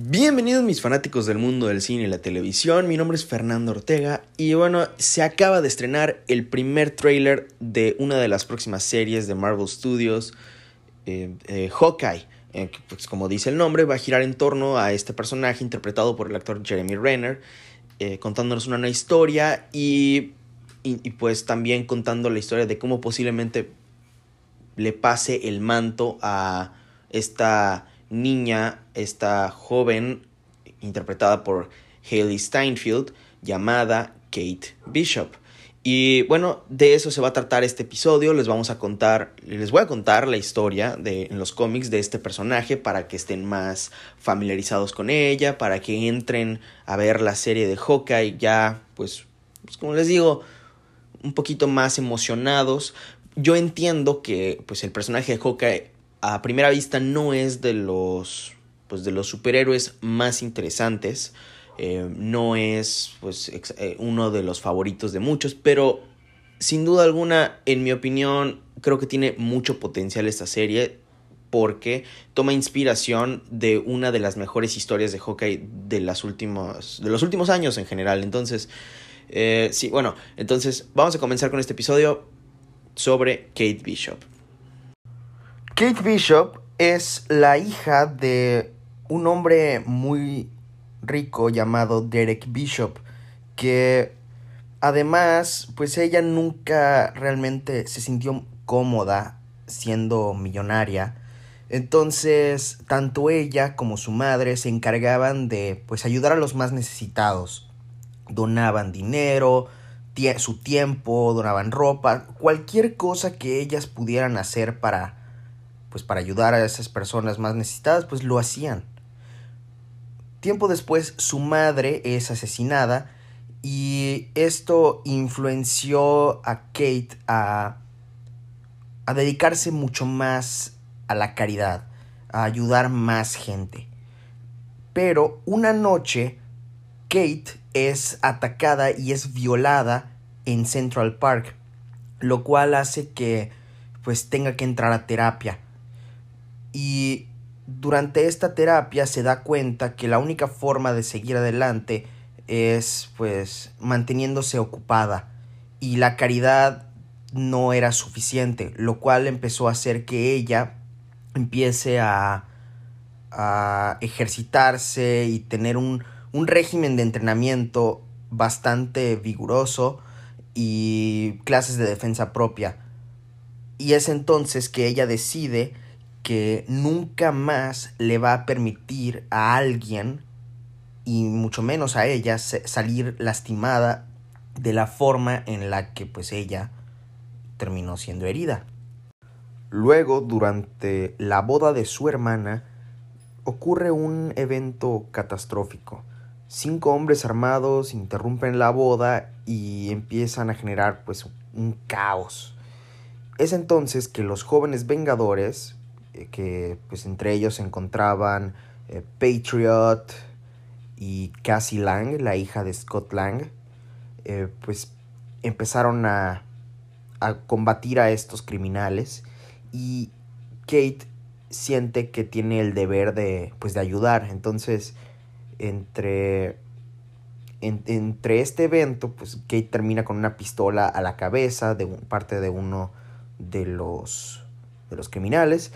Bienvenidos mis fanáticos del mundo del cine y la televisión, mi nombre es Fernando Ortega y bueno, se acaba de estrenar el primer tráiler de una de las próximas series de Marvel Studios, eh, eh, Hawkeye, eh, pues como dice el nombre va a girar en torno a este personaje interpretado por el actor Jeremy Renner, contándonos una nueva historia y, y, y pues también contando la historia de cómo posiblemente le pase el manto a esta niña, esta joven interpretada por Hailey Steinfeld, llamada Kate Bishop. Y bueno, de eso se va a tratar este episodio. Les vamos a contar, les voy a contar la historia de en los cómics de este personaje para que estén más familiarizados con ella, para que entren a ver la serie de Hawkeye ya, pues, pues como les digo, un poquito más emocionados. Yo entiendo que pues el personaje de Hawkeye a primera vista no es de los, pues, de los superhéroes más interesantes. Eh, no es pues, eh, uno de los favoritos de muchos, pero sin duda alguna, en mi opinión, creo que tiene mucho potencial esta serie porque toma inspiración de una de las mejores historias de Hawkeye de, las últimos, de los últimos años en general. Entonces, eh, sí, bueno, entonces vamos a comenzar con este episodio sobre Kate Bishop. Kate Bishop es la hija de un hombre muy rico llamado Derek Bishop, que además, pues ella nunca realmente se sintió cómoda siendo millonaria. Entonces, tanto ella como su madre se encargaban de pues ayudar a los más necesitados. Donaban dinero, su tiempo, donaban ropa, cualquier cosa que ellas pudieran hacer para pues para ayudar a esas personas más necesitadas, pues lo hacían. Tiempo después su madre es asesinada y esto influenció a Kate a, a dedicarse mucho más a la caridad, a ayudar más gente. Pero una noche Kate es atacada y es violada en Central Park, lo cual hace que pues tenga que entrar a terapia y durante esta terapia se da cuenta que la única forma de seguir adelante es pues manteniéndose ocupada y la caridad no era suficiente, lo cual empezó a hacer que ella empiece a, a ejercitarse y tener un, un régimen de entrenamiento bastante vigoroso y clases de defensa propia. Y es entonces que ella decide que nunca más le va a permitir a alguien, y mucho menos a ella, salir lastimada de la forma en la que pues ella terminó siendo herida. Luego, durante la boda de su hermana, ocurre un evento catastrófico. Cinco hombres armados interrumpen la boda y empiezan a generar pues un caos. Es entonces que los jóvenes vengadores que pues entre ellos se encontraban eh, Patriot y Cassie Lang, la hija de Scott Lang, eh, pues empezaron a, a combatir a estos criminales y Kate siente que tiene el deber de pues de ayudar. Entonces entre entre este evento pues Kate termina con una pistola a la cabeza de parte de uno de los de los criminales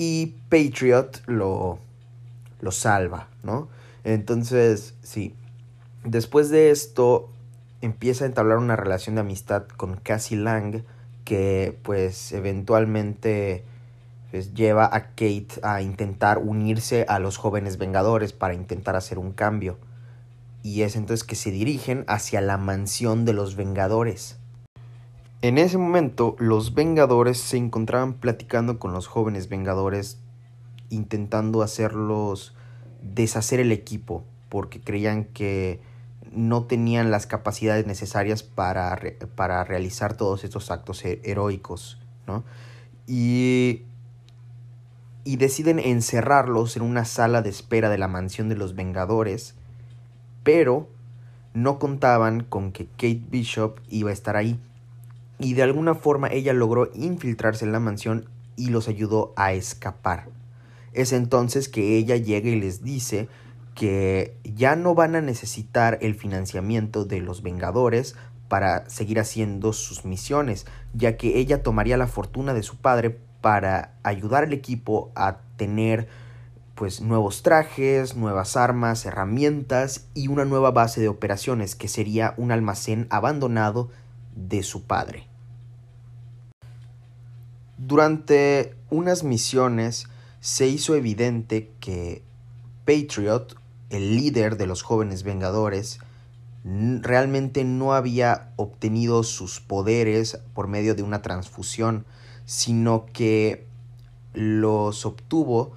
y Patriot lo, lo salva, ¿no? Entonces, sí, después de esto empieza a entablar una relación de amistad con Cassie Lang que pues eventualmente pues, lleva a Kate a intentar unirse a los jóvenes vengadores para intentar hacer un cambio. Y es entonces que se dirigen hacia la mansión de los vengadores. En ese momento, los Vengadores se encontraban platicando con los jóvenes Vengadores, intentando hacerlos deshacer el equipo, porque creían que no tenían las capacidades necesarias para, para realizar todos estos actos heroicos, ¿no? Y, y deciden encerrarlos en una sala de espera de la mansión de los Vengadores, pero no contaban con que Kate Bishop iba a estar ahí y de alguna forma ella logró infiltrarse en la mansión y los ayudó a escapar. Es entonces que ella llega y les dice que ya no van a necesitar el financiamiento de los Vengadores para seguir haciendo sus misiones, ya que ella tomaría la fortuna de su padre para ayudar al equipo a tener pues nuevos trajes, nuevas armas, herramientas y una nueva base de operaciones que sería un almacén abandonado de su padre. Durante unas misiones se hizo evidente que Patriot, el líder de los jóvenes Vengadores, realmente no había obtenido sus poderes por medio de una transfusión, sino que los obtuvo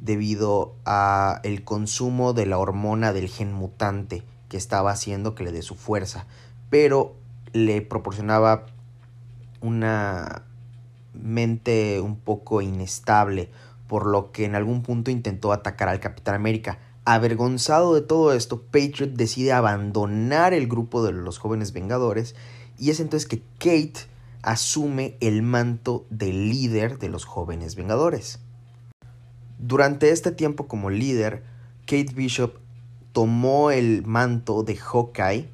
debido a el consumo de la hormona del gen mutante que estaba haciendo que le dé su fuerza, pero le proporcionaba una mente un poco inestable, por lo que en algún punto intentó atacar al Capitán América. Avergonzado de todo esto, Patriot decide abandonar el grupo de los jóvenes Vengadores y es entonces que Kate asume el manto de líder de los jóvenes Vengadores. Durante este tiempo como líder, Kate Bishop tomó el manto de Hawkeye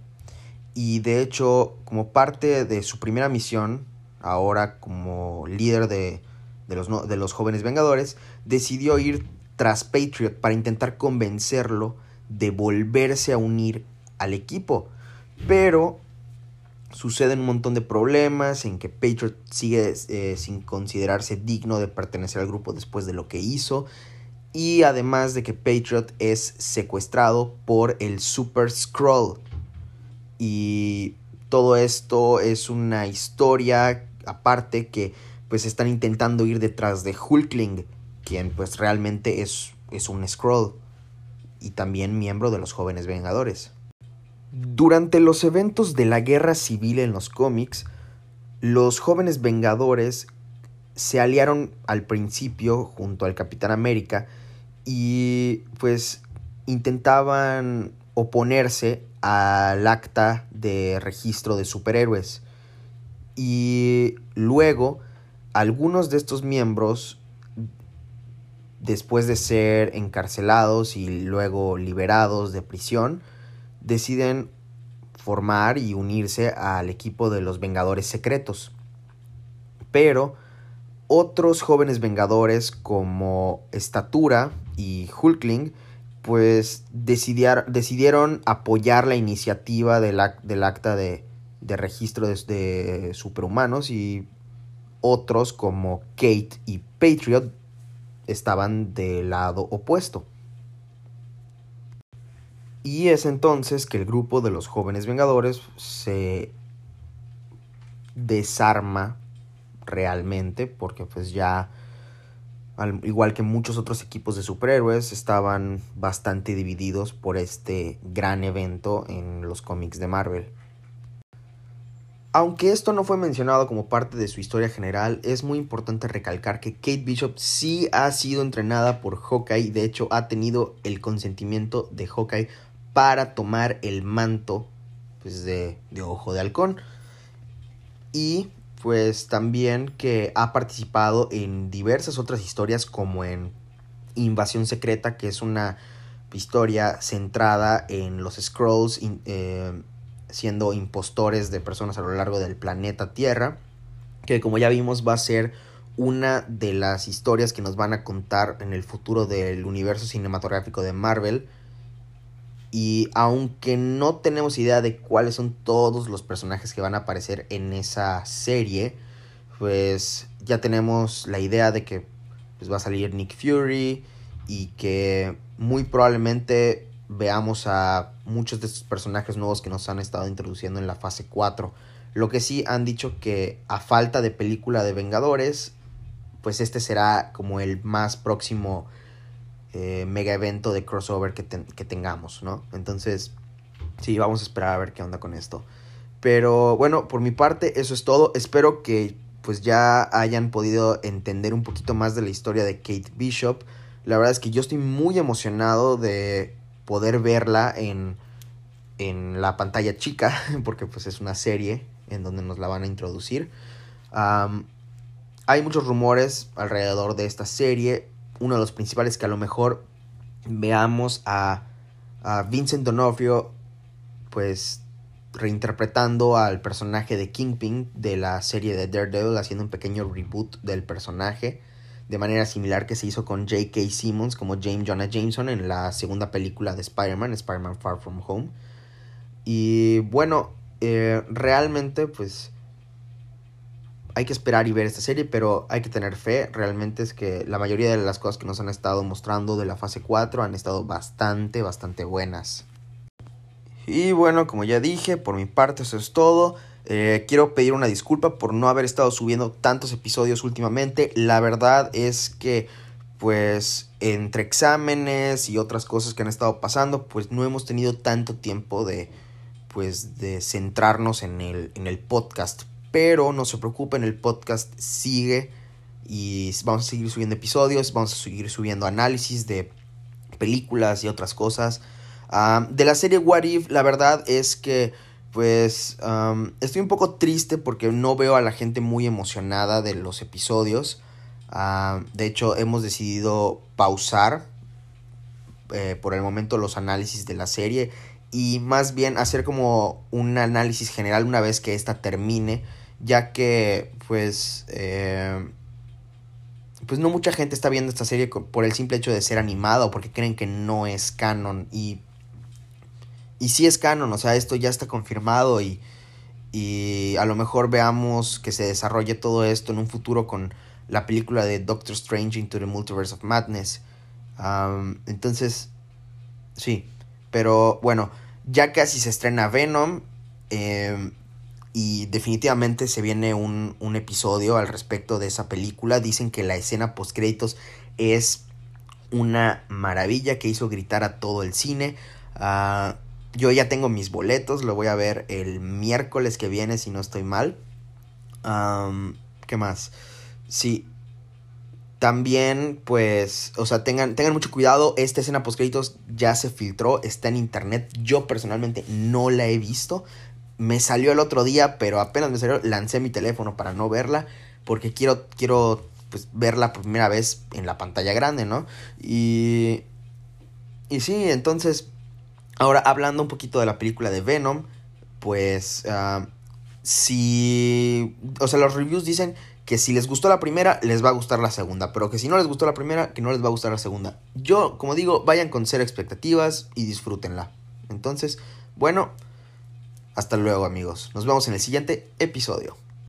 y de hecho como parte de su primera misión, ahora como líder de, los, de los jóvenes Vengadores, decidió ir tras Patriot para intentar convencerlo de volverse a unir al equipo. Pero suceden un montón de problemas en que Patriot sigue eh, sin considerarse digno de pertenecer al grupo después de lo que hizo. Y además de que Patriot es secuestrado por el Super Scroll. Y todo esto es una historia aparte que pues están intentando ir detrás de Hulkling, quien pues realmente es, es un Scroll y también miembro de los jóvenes Vengadores. Durante los eventos de la guerra civil en los cómics, los jóvenes Vengadores se aliaron al principio junto al Capitán América y pues intentaban oponerse al acta de registro de superhéroes. Y luego algunos de estos miembros, después de ser encarcelados y luego liberados de prisión, deciden formar y unirse al equipo de los Vengadores Secretos. Pero otros jóvenes Vengadores como Estatura y Hulkling pues decidieron apoyar la iniciativa del, del acta de, de registro de, superhumanos y otros como Kate y Patriot estaban del lado opuesto. Y es entonces que el grupo de los jóvenes vengadores se desarma realmente porque pues ya al igual que muchos otros equipos de superhéroes estaban bastante divididos por este gran evento en los cómics de Marvel. Aunque esto no fue mencionado como parte de su historia general, es muy importante recalcar que Kate Bishop sí ha sido entrenada por Hawkeye, de hecho ha tenido el consentimiento de Hawkeye para tomar el manto pues, de, Ojo de Halcón. Y pues también que ha participado en diversas otras historias como en Invasión Secreta, que es una historia centrada en los Scrolls siendo impostores de personas a lo largo del planeta Tierra, que como ya vimos va a ser una de las historias que nos van a contar en el futuro del universo cinematográfico de Marvel. Y aunque no tenemos idea de cuáles son todos los personajes que van a aparecer en esa serie, pues ya tenemos la idea de que pues, va a salir Nick Fury y que muy probablemente veamos a muchos de estos personajes nuevos que nos han estado introduciendo en la fase 4. Lo que sí han dicho que a falta de película de Vengadores, pues este será como el más próximo eh, mega evento de crossover que, que tengamos, ¿no? Entonces, sí, vamos a esperar a ver qué onda con esto. Pero bueno, por mi parte, eso es todo. Espero que pues ya hayan podido entender un poquito más de la historia de Kate Bishop. La verdad es que yo estoy muy emocionado de poder verla en, en la pantalla chica, porque pues es una serie en donde nos la van a introducir. hay muchos rumores alrededor de esta serie uno de los principales que a lo mejor veamos a, a Vincent D'Onofrio pues reinterpretando al personaje de Kingpin de la serie de Daredevil, haciendo un pequeño reboot del personaje, de manera similar que se hizo con J.K. Simmons como James Jonah Jameson en la segunda película de Spider-Man, Spider-Man Far From Home. Y bueno, eh, realmente pues hay que esperar y ver esta serie, pero hay que tener fe. Realmente es que la mayoría de las cosas que nos han estado mostrando de la fase 4 han estado bastante, bastante buenas. Y bueno, como ya dije, por mi parte eso es todo. Eh, quiero pedir una disculpa por no haber estado subiendo tantos episodios últimamente. La verdad es que, pues, entre exámenes y otras cosas que han estado pasando, pues no hemos tenido tanto tiempo de, pues, de centrarnos en el, en el podcast. Pero no se preocupen, el podcast sigue y vamos a seguir subiendo episodios, vamos a seguir subiendo análisis de películas y otras cosas de la serie What If, la verdad es que pues estoy un poco triste porque no veo a la gente muy emocionada de los episodios. de hecho, hemos decidido pausar eh, por el momento los análisis de la serie y más bien hacer como un análisis general una vez que esta termine, ya que pues eh, pues no mucha gente está viendo esta serie por el simple hecho de ser animada o porque creen que no es canon y y sí es canon, o sea, esto ya está confirmado y, y a lo mejor veamos que se desarrolle todo esto en un futuro con la película de Doctor Strange Into the Multiverse of Madness. entonces, sí, pero bueno, ya casi se estrena Venom em, y definitivamente se viene un, un, episodio al respecto de esa película. Dicen que la escena post créditos es una maravilla que hizo gritar a todo el cine. Uh, yo ya tengo mis boletos, lo voy a ver el miércoles que viene si no estoy mal. ¿Qué más? Sí. También, pues, o sea, tengan, tengan mucho cuidado. Esta escena post ya se filtró, está en internet. Yo personalmente no la he visto. Me salió el otro día, pero apenas me salió, lancé mi teléfono para no verla. Porque quiero, quiero pues, verla por primera vez en la pantalla grande, ¿no? Y. Y sí, entonces, Ahora, hablando un poquito de la película de Venom, pues ah, si... O sea, los reviews dicen que si les gustó la primera, les va a gustar la segunda, pero que si no les gustó la primera, que no les va a gustar la segunda. Yo, como digo, vayan con cero expectativas y disfrútenla. Entonces, bueno, hasta luego amigos. Nos vemos en el siguiente episodio.